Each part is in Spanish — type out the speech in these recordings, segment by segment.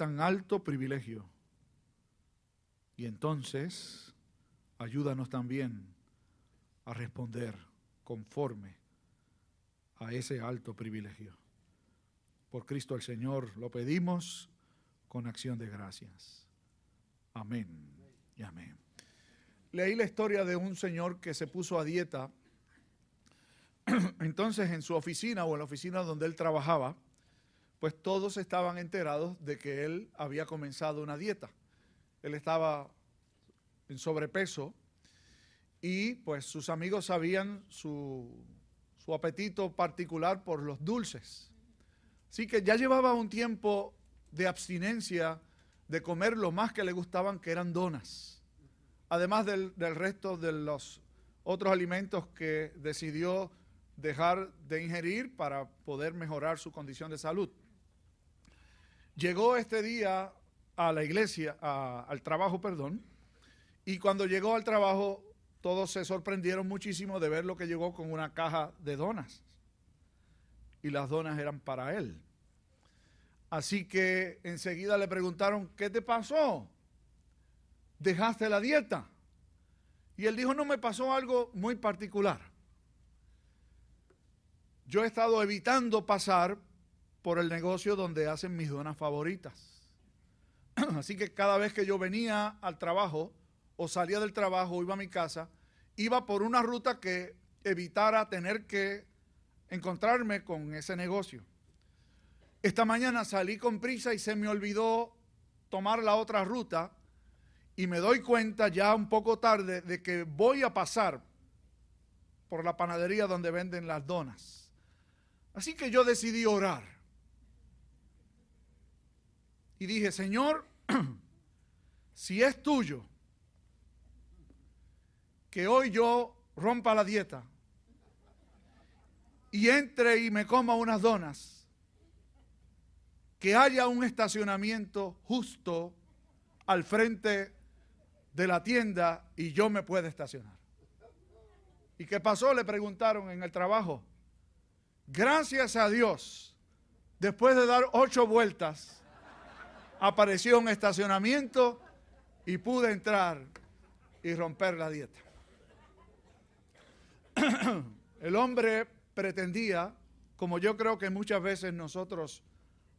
tan alto privilegio. Y entonces, ayúdanos también a responder conforme a ese alto privilegio. Por Cristo el Señor lo pedimos con acción de gracias. Amén y amén. Leí la historia de un señor que se puso a dieta. Entonces en su oficina o en la oficina donde él trabajaba, pues todos estaban enterados de que él había comenzado una dieta. Él estaba en sobrepeso y pues sus amigos sabían su, su apetito particular por los dulces. Así que ya llevaba un tiempo de abstinencia de comer lo más que le gustaban, que eran donas, además del, del resto de los otros alimentos que decidió dejar de ingerir para poder mejorar su condición de salud. Llegó este día a la iglesia, al trabajo, perdón, y cuando llegó al trabajo todos se sorprendieron muchísimo de ver lo que llegó con una caja de donas. Y las donas eran para él. Así que enseguida le preguntaron, ¿qué te pasó? ¿Dejaste la dieta? Y él dijo, no me pasó algo muy particular. Yo he estado evitando pasar por el negocio donde hacen mis donas favoritas. Así que cada vez que yo venía al trabajo o salía del trabajo iba a mi casa, iba por una ruta que evitara tener que encontrarme con ese negocio. Esta mañana salí con prisa y se me olvidó tomar la otra ruta y me doy cuenta ya un poco tarde de que voy a pasar por la panadería donde venden las donas. Así que yo decidí orar. Y dije, Señor, si es tuyo, que hoy yo rompa la dieta y entre y me coma unas donas, que haya un estacionamiento justo al frente de la tienda y yo me pueda estacionar. ¿Y qué pasó? Le preguntaron en el trabajo. Gracias a Dios, después de dar ocho vueltas, apareció un estacionamiento y pude entrar y romper la dieta. el hombre pretendía, como yo creo que muchas veces nosotros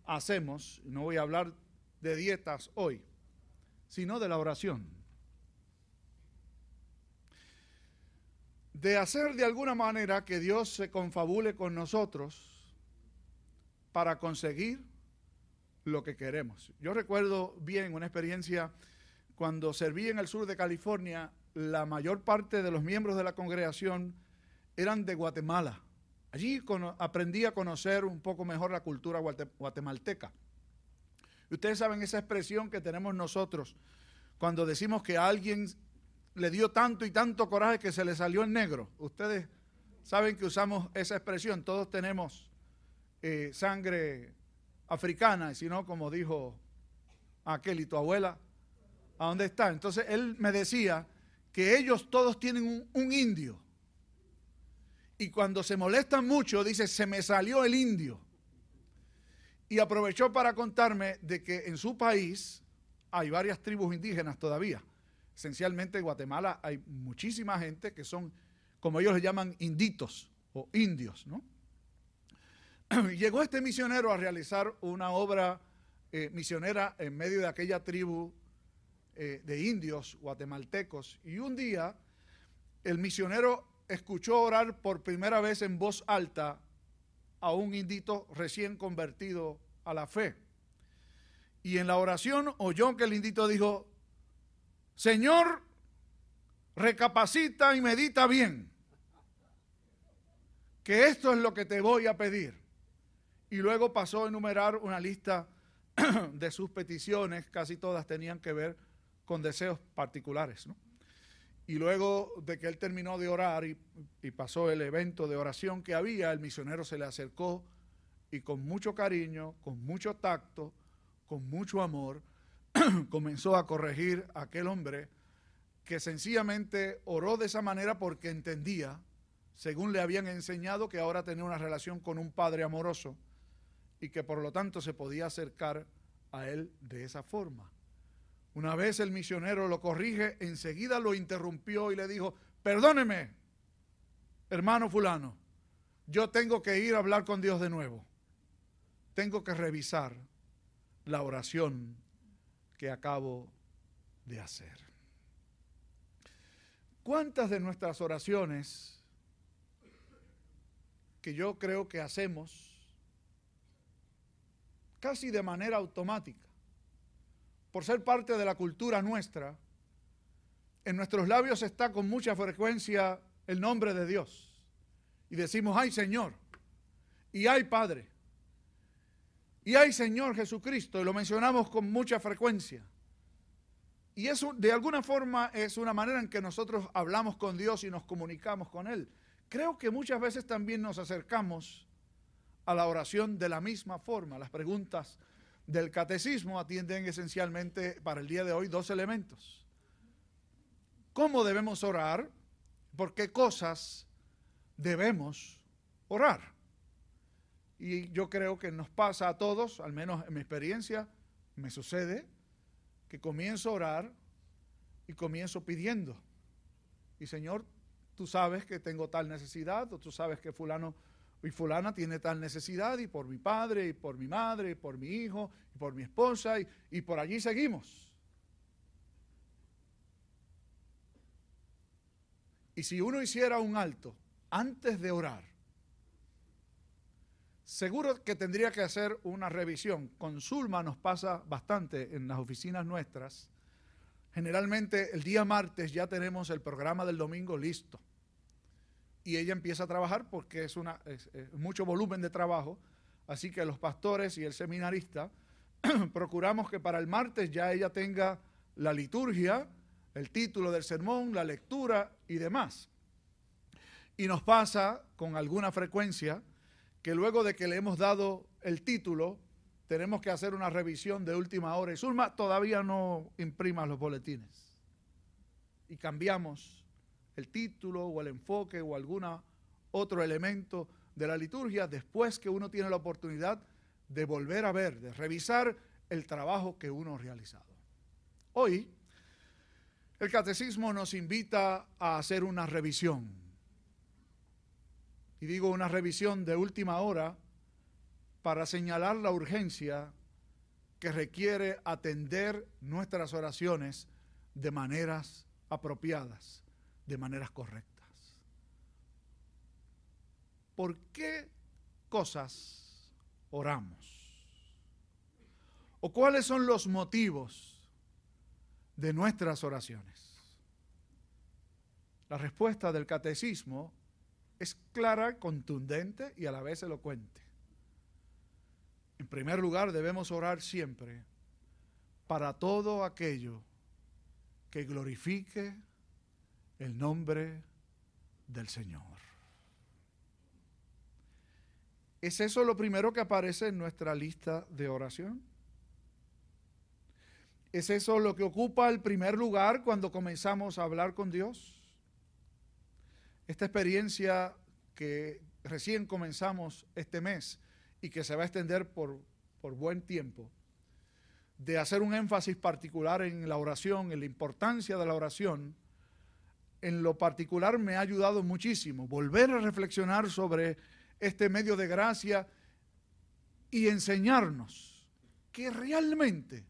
hacemos, no voy a hablar de dietas hoy, sino de la oración. De hacer de alguna manera que Dios se confabule con nosotros para conseguir lo que queremos. Yo recuerdo bien una experiencia cuando serví en el sur de California, la mayor parte de los miembros de la congregación eran de Guatemala. Allí aprendí a conocer un poco mejor la cultura guatemalteca. Ustedes saben esa expresión que tenemos nosotros cuando decimos que a alguien le dio tanto y tanto coraje que se le salió el negro. Ustedes saben que usamos esa expresión. Todos tenemos eh, sangre africana, si no, como dijo aquel y tu abuela, ¿a dónde está? Entonces él me decía que ellos todos tienen un indio y cuando se molestan mucho, dice, se me salió el indio. Y aprovechó para contarme de que en su país hay varias tribus indígenas todavía. Esencialmente en Guatemala hay muchísima gente que son, como ellos le llaman, inditos o indios, ¿no? Llegó este misionero a realizar una obra eh, misionera en medio de aquella tribu eh, de indios guatemaltecos. Y un día el misionero escuchó orar por primera vez en voz alta a un indito recién convertido a la fe. Y en la oración oyó que el indito dijo, Señor, recapacita y medita bien, que esto es lo que te voy a pedir. Y luego pasó a enumerar una lista de sus peticiones, casi todas tenían que ver con deseos particulares. ¿no? Y luego de que él terminó de orar y, pasó el evento de oración que había, el misionero se le acercó y con mucho cariño, con mucho tacto, con mucho amor, comenzó a corregir a aquel hombre que sencillamente oró de esa manera porque entendía, según le habían enseñado, que ahora tenía una relación con un padre amoroso y que por lo tanto se podía acercar a él de esa forma. Una vez el misionero lo corrige, enseguida lo interrumpió y le dijo, perdóneme, hermano fulano, yo tengo que ir a hablar con Dios de nuevo. Tengo que revisar la oración que acabo de hacer. ¿Cuántas de nuestras oraciones que yo creo que hacemos casi de manera automática, por ser parte de la cultura nuestra, en nuestros labios está con mucha frecuencia el nombre de Dios. Y decimos, ay Señor, y ay Padre, y ay Señor Jesucristo, y lo mencionamos con mucha frecuencia. Y eso de alguna forma es una manera en que nosotros hablamos con Dios y nos comunicamos con Él. Creo que muchas veces también nos acercamos a la oración de la misma forma. Las preguntas del catecismo atienden esencialmente para el día de hoy dos elementos. ¿Cómo debemos orar? ¿Por qué cosas debemos orar? Y yo creo que nos pasa a todos, al menos en mi experiencia, me sucede, que comienzo a orar y comienzo pidiendo. Y Señor, tú sabes que tengo tal necesidad, o tú sabes que fulano y fulana tiene tal necesidad, y por mi padre, y por mi madre, y por mi hijo, y por mi esposa, y, y por allí seguimos. Y si uno hiciera un alto antes de orar, seguro que tendría que hacer una revisión. Con Zulma nos pasa bastante en las oficinas nuestras. Generalmente el día martes ya tenemos el programa del domingo listo. Y ella empieza a trabajar porque es, mucho volumen de trabajo. Así que los pastores y el seminarista procuramos que para el martes ya ella tenga la liturgia, el título del sermón, la lectura y demás. Y nos pasa con alguna frecuencia que luego de que le hemos dado el título, tenemos que hacer una revisión de última hora. Y Zulma todavía no imprima los boletines. Y cambiamos el título o el enfoque o algún otro elemento de la liturgia después que uno tiene la oportunidad de volver a ver, de revisar el trabajo que uno ha realizado. Hoy el catecismo nos invita a hacer una revisión. Y digo una revisión de última hora para señalar la urgencia que requiere atender nuestras oraciones de maneras apropiadas, de maneras correctas. ¿Por qué cosas oramos? ¿O cuáles son los motivos de nuestras oraciones? La respuesta del catecismo es clara, contundente y a la vez elocuente. En primer lugar, debemos orar siempre para todo aquello que glorifique el nombre del Señor. ¿Es eso lo primero que aparece en nuestra lista de oración? ¿Es eso lo que ocupa el primer lugar cuando comenzamos a hablar con Dios? Esta experiencia que recién comenzamos este mes y que se va a extender por, por buen tiempo, de hacer un énfasis particular en la oración, en la importancia de la oración, en lo particular me ha ayudado muchísimo. Volver a reflexionar sobre este medio de gracia y enseñarnos que realmente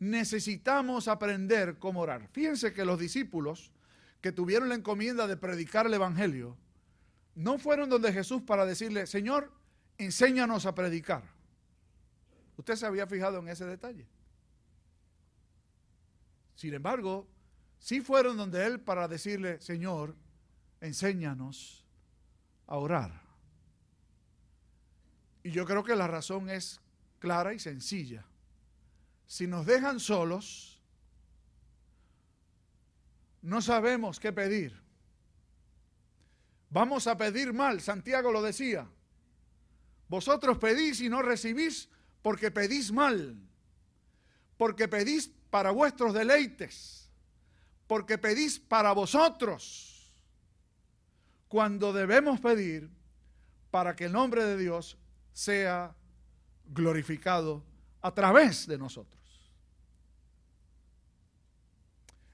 necesitamos aprender cómo orar. Fíjense que los discípulos que tuvieron la encomienda de predicar el Evangelio, no fueron donde Jesús para decirle, Señor, enséñanos a predicar. ¿Usted se había fijado en ese detalle? Sin embargo, sí fueron donde Él para decirle, Señor, enséñanos a orar. Y yo creo que la razón es clara y sencilla si nos dejan solos, no sabemos qué pedir. Vamos a pedir mal, Santiago lo decía. Vosotros pedís y no recibís porque pedís mal, porque pedís para vuestros deleites, porque pedís para vosotros, cuando debemos pedir para que el nombre de Dios sea glorificado a través de nosotros.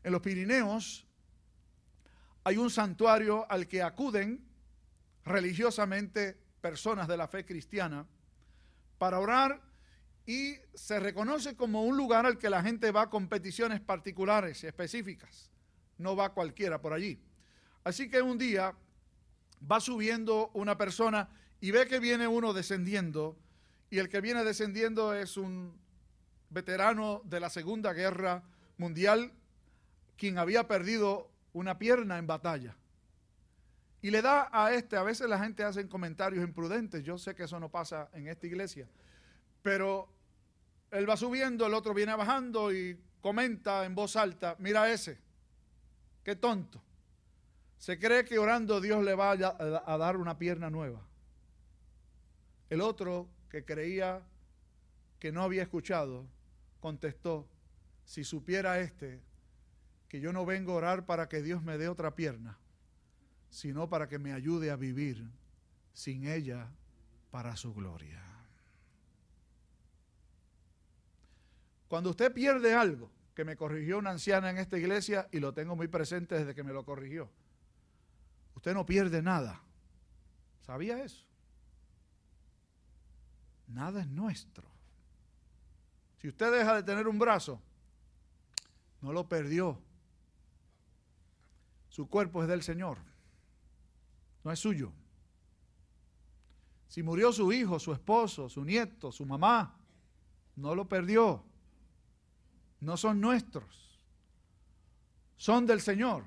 En los Pirineos hay un santuario al que acuden religiosamente personas de la fe cristiana para orar y se reconoce como un lugar al que la gente va con peticiones particulares, específicas. No va cualquiera por allí. Así que un día va subiendo una persona y ve que viene uno descendiendo y el que viene descendiendo es un veterano de la Segunda Guerra Mundial quien había perdido una pierna en batalla. Y le da a este, a veces la gente hace comentarios imprudentes, yo sé que eso no pasa en esta iglesia, pero él va subiendo, el otro viene bajando y comenta en voz alta, mira ese, qué tonto. Se cree que orando Dios le va a, dar una pierna nueva. El otro, que creía que no había escuchado, contestó, si supiera este que yo no vengo a orar para que Dios me dé otra pierna, sino para que me ayude a vivir sin ella para su gloria. Cuando usted pierde algo, que me corrigió una anciana en esta iglesia y lo tengo muy presente desde que me lo corrigió, usted no pierde nada. ¿Sabía eso? Nada es nuestro. Si usted deja de tener un brazo, no lo perdió, su cuerpo es del Señor, no es suyo. Si murió su hijo, su esposo, su nieto, su mamá, no lo perdió. No son nuestros, son del Señor.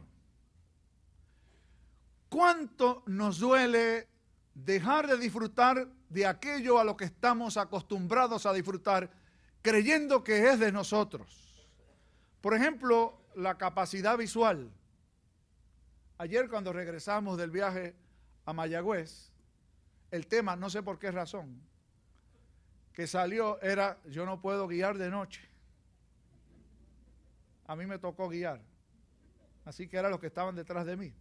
¿Cuánto nos duele dejar de disfrutar de aquello a lo que estamos acostumbrados a disfrutar, creyendo que es de nosotros? Por ejemplo, la capacidad visual. Ayer cuando regresamos del viaje a Mayagüez, el tema, no sé por qué razón, que salió era, yo no puedo guiar de noche. A mí me tocó guiar. Así que eran los que estaban detrás de mí.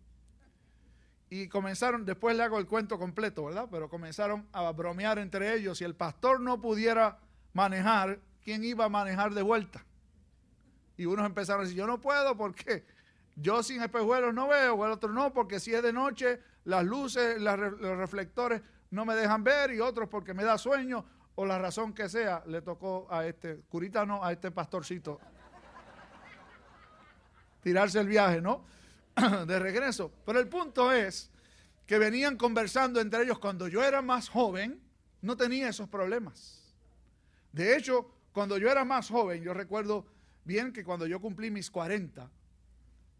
Y comenzaron, después le hago el cuento completo, ¿verdad? Pero comenzaron a bromear entre ellos. Si el pastor no pudiera manejar, ¿quién iba a manejar de vuelta? Y unos empezaron a decir, yo no puedo, ¿por qué? Yo sin espejuelos no veo, el otro no, porque si es de noche, las luces, los reflectores no me dejan ver, y otros porque me da sueño, o la razón que sea, le tocó a este curita, no, a este pastorcito tirarse el viaje, ¿no? de regreso. Pero el punto es que venían conversando entre ellos cuando yo era más joven, no tenía esos problemas. De hecho, cuando yo era más joven, yo recuerdo bien que cuando yo cumplí mis 40,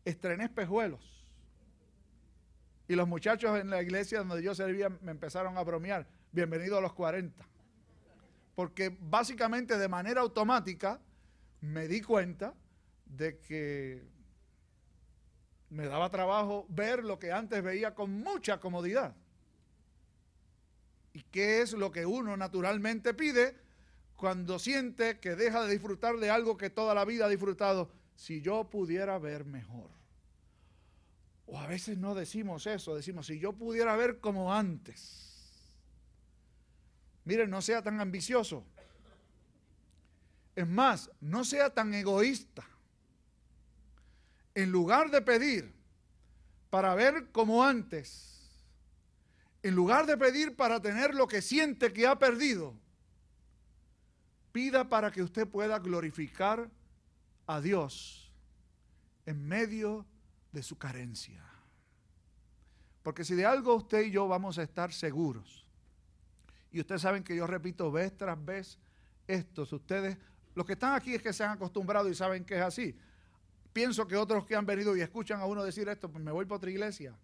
estrené espejuelos. Y los muchachos en la iglesia donde yo servía me empezaron a bromear, bienvenido a los 40. Porque básicamente de manera automática me di cuenta de que me daba trabajo ver lo que antes veía con mucha comodidad. ¿Y qué es lo que uno naturalmente pide cuando siente que deja de disfrutar de algo que toda la vida ha disfrutado? Si yo pudiera ver mejor. O a veces no decimos eso, decimos, si yo pudiera ver como antes. Miren, no sea tan ambicioso. Es más, no sea tan egoísta. En lugar de pedir para ver como antes, en lugar de pedir para tener lo que siente que ha perdido, pida para que usted pueda glorificar a Dios en medio de su carencia. Porque si de algo usted y yo vamos a estar seguros, y ustedes saben que yo repito vez tras vez estos, ustedes, los que están aquí es que se han acostumbrado y saben que es así. Pienso que otros que han venido y escuchan a uno decir esto, pues me voy para otra iglesia.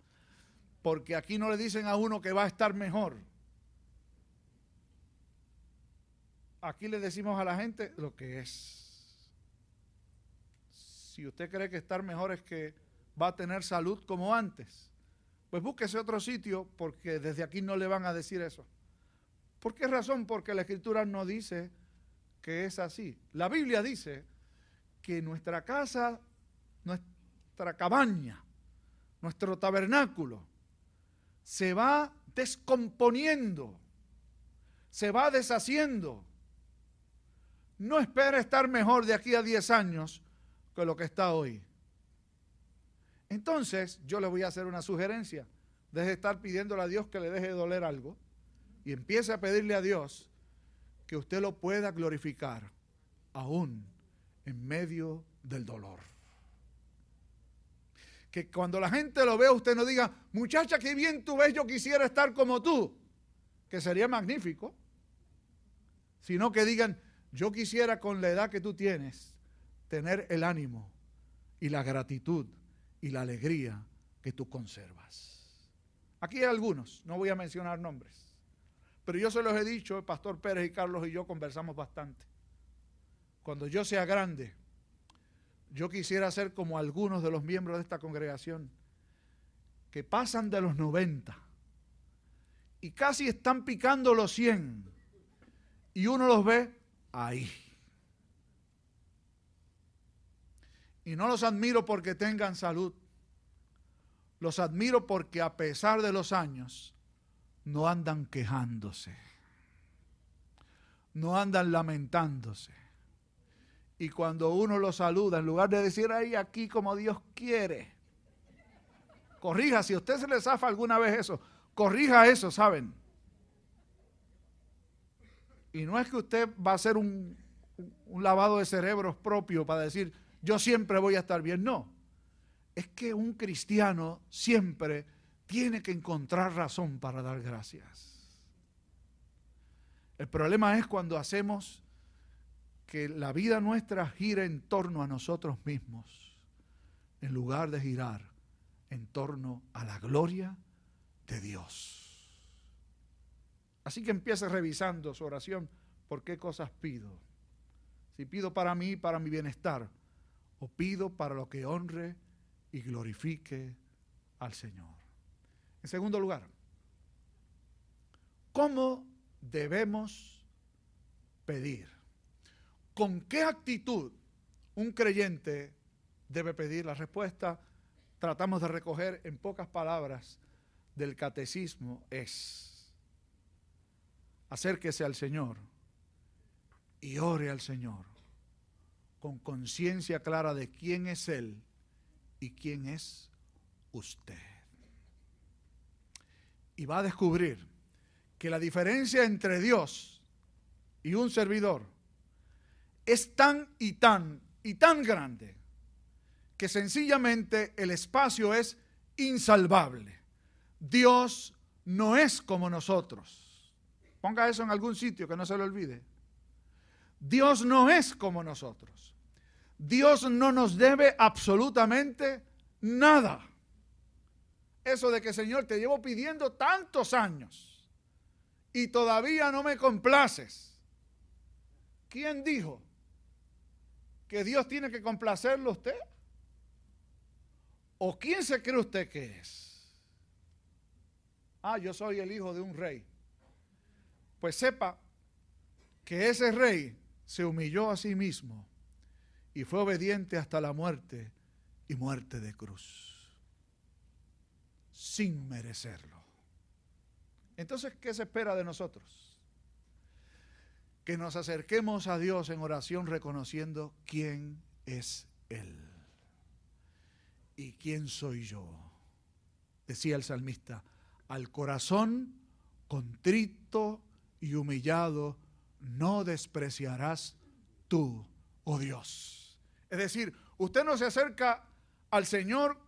Porque aquí no le dicen a uno que va a estar mejor. Aquí le decimos a la gente lo que es. Si usted cree que estar mejor es que va a tener salud como antes, pues búsquese otro sitio porque desde aquí no le van a decir eso. ¿Por qué razón? Porque la escritura no dice que es así. La Biblia dice que nuestra casa, nuestra cabaña, nuestro tabernáculo, se va descomponiendo, se va deshaciendo, no espera estar mejor de aquí a 10 años que lo que está hoy. Entonces, yo le voy a hacer una sugerencia. Deje de estar pidiéndole a Dios que le deje de doler algo y empiece a pedirle a Dios que usted lo pueda glorificar aún en medio del dolor. Que cuando la gente lo vea, usted no diga, muchacha, qué bien tú ves, yo quisiera estar como tú, que sería magnífico, sino que digan, yo quisiera con la edad que tú tienes tener el ánimo y la gratitud y la alegría que tú conservas. Aquí hay algunos, no voy a mencionar nombres, pero yo se los he dicho, el pastor Pérez y Carlos y yo conversamos bastante. Cuando yo sea grande, yo quisiera ser como algunos de los miembros de esta congregación que pasan de los 90 y casi están picando los 100 y uno los ve ahí. Y no los admiro porque tengan salud. Los admiro porque a pesar de los años no andan quejándose. No andan lamentándose y cuando uno lo saluda, en lugar de decir ahí aquí como Dios quiere, corrija, si a usted se le zafa alguna vez eso, corrija eso, ¿saben? Y no es que usted va a hacer un, un lavado de cerebros propio para decir, yo siempre voy a estar bien. No, es que un cristiano siempre tiene que encontrar razón para dar gracias. El problema es cuando hacemos que la vida nuestra gira en torno a nosotros mismos, en lugar de girar en torno a la gloria de Dios. Así que empiece revisando su oración, ¿por qué cosas pido? Si pido para mí, para mi bienestar, o pido para lo que honre y glorifique al Señor. En segundo lugar, ¿cómo debemos pedir? ¿Con qué actitud un creyente debe pedir la respuesta? Tratamos de recoger en pocas palabras del catecismo es acérquese al Señor y ore al Señor con conciencia clara de quién es Él y quién es usted. Y va a descubrir que la diferencia entre Dios y un servidor es tan y tan y tan grande que sencillamente el espacio es insalvable. Dios no es como nosotros. Ponga eso en algún sitio que no se lo olvide. Dios no es como nosotros. Dios no nos debe absolutamente nada. Eso de que Señor te llevo pidiendo tantos años y todavía no me complaces. ¿Quién dijo? Que Dios tiene que complacerlo a usted? ¿O quién se cree usted que es? Ah, yo soy el hijo de un rey. Pues sepa que ese rey se humilló a sí mismo y fue obediente hasta la muerte y muerte de cruz, sin merecerlo. Entonces, ¿qué se espera de nosotros? Que nos acerquemos a Dios en oración reconociendo quién es Él y quién soy yo. Decía el salmista, al corazón contrito y humillado no despreciarás tú, oh Dios. Es decir, usted no se acerca al Señor,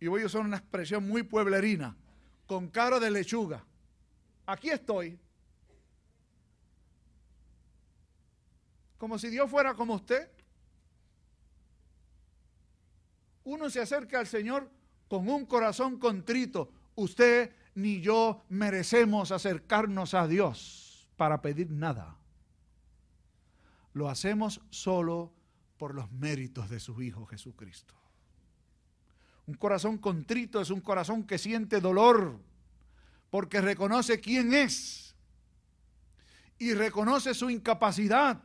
y voy a usar una expresión muy pueblerina, con cara de lechuga. Aquí estoy, como si Dios fuera como usted. Uno se acerca al Señor con un corazón contrito. Usted ni yo merecemos acercarnos a Dios para pedir nada. Lo hacemos solo por los méritos de su Hijo Jesucristo. Un corazón contrito es un corazón que siente dolor porque reconoce quién es y reconoce su incapacidad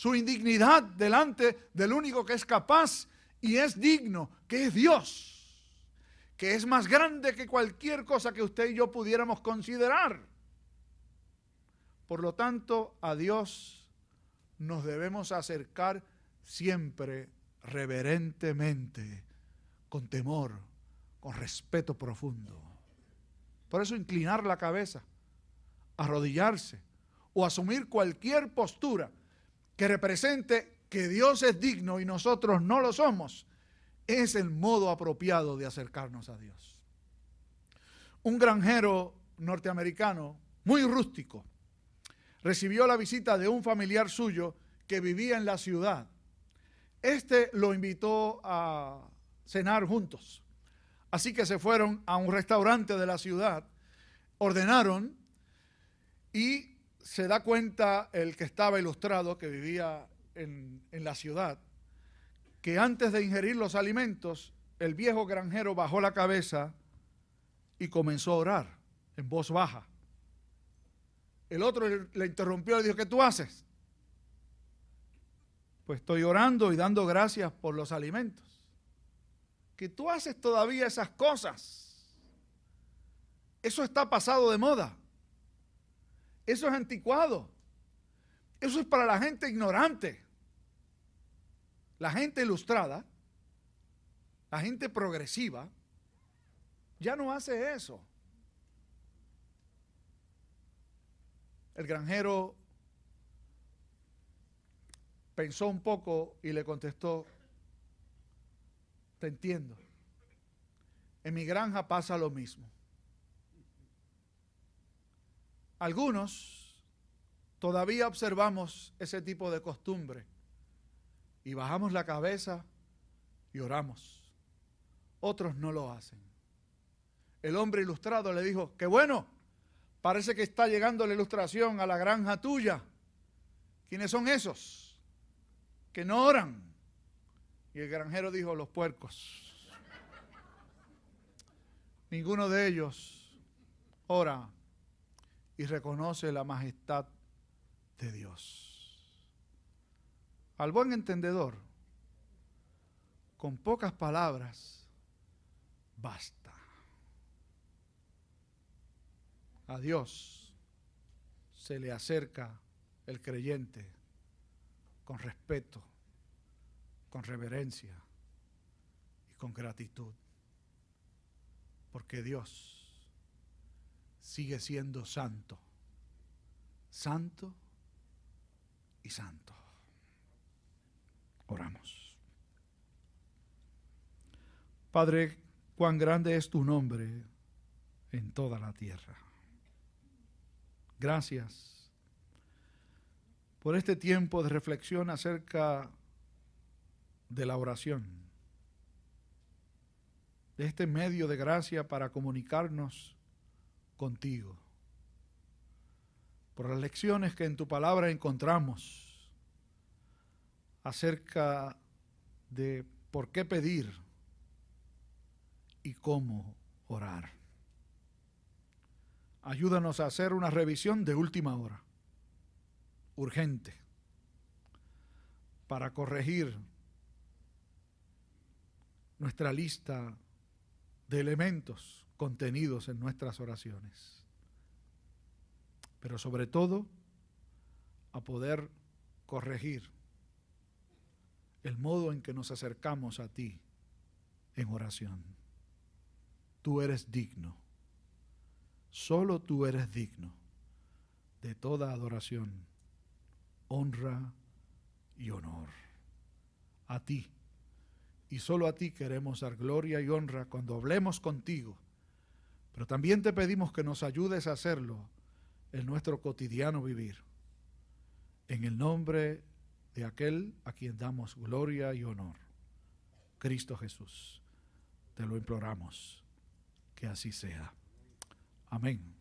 su indignidad delante del único que es capaz y es digno, que es Dios, que es más grande que cualquier cosa que usted y yo pudiéramos considerar. Por lo tanto, a Dios nos debemos acercar siempre reverentemente, con temor, con respeto profundo. Por eso inclinar la cabeza, arrodillarse o asumir cualquier postura que represente que Dios es digno y nosotros no lo somos, es el modo apropiado de acercarnos a Dios. Un granjero norteamericano, muy rústico, recibió la visita de un familiar suyo que vivía en la ciudad. Este lo invitó a cenar juntos. Así que se fueron a un restaurante de la ciudad, ordenaron y se da cuenta el que estaba ilustrado, que vivía en, en la ciudad, que antes de ingerir los alimentos, el viejo granjero bajó la cabeza y comenzó a orar en voz baja. El otro le interrumpió y dijo, ¿qué tú haces? Pues estoy orando y dando gracias por los alimentos. Que tú haces todavía esas cosas. Eso está pasado de moda. Eso es anticuado. Eso es para la gente ignorante. La gente ilustrada, la gente progresiva, ya no hace eso. El granjero pensó un poco y le contestó, te entiendo. En mi granja pasa lo mismo. Algunos todavía observamos ese tipo de costumbre y bajamos la cabeza y oramos. Otros no lo hacen. El hombre ilustrado le dijo, qué bueno, parece que está llegando la ilustración a la granja tuya. ¿Quiénes son esos? Que no oran. Y el granjero dijo, los puercos. Ninguno de ellos ora y reconoce la majestad de Dios. Al buen entendedor, con pocas palabras, basta. A Dios se le acerca el creyente con respeto, con reverencia y con gratitud. Porque Dios sigue siendo santo, santo y santo. Oramos. Padre, cuán grande es tu nombre en toda la tierra. Gracias por este tiempo de reflexión acerca de la oración, de este medio de gracia para comunicarnos contigo, por las lecciones que en tu palabra encontramos acerca de por qué pedir y cómo orar. Ayúdanos a hacer una revisión de última hora, urgente, para corregir nuestra lista de elementos contenidos en nuestras oraciones. Pero sobre todo, a poder corregir el modo en que nos acercamos a ti en oración. Tú eres digno, solo tú eres digno de toda adoración, honra y honor. A ti, y solo a ti queremos dar gloria y honra cuando hablemos contigo, pero también te pedimos que nos ayudes a hacerlo en nuestro cotidiano vivir. En el nombre de aquel a quien damos gloria y honor, Cristo Jesús. Te lo imploramos, que así sea. Amén.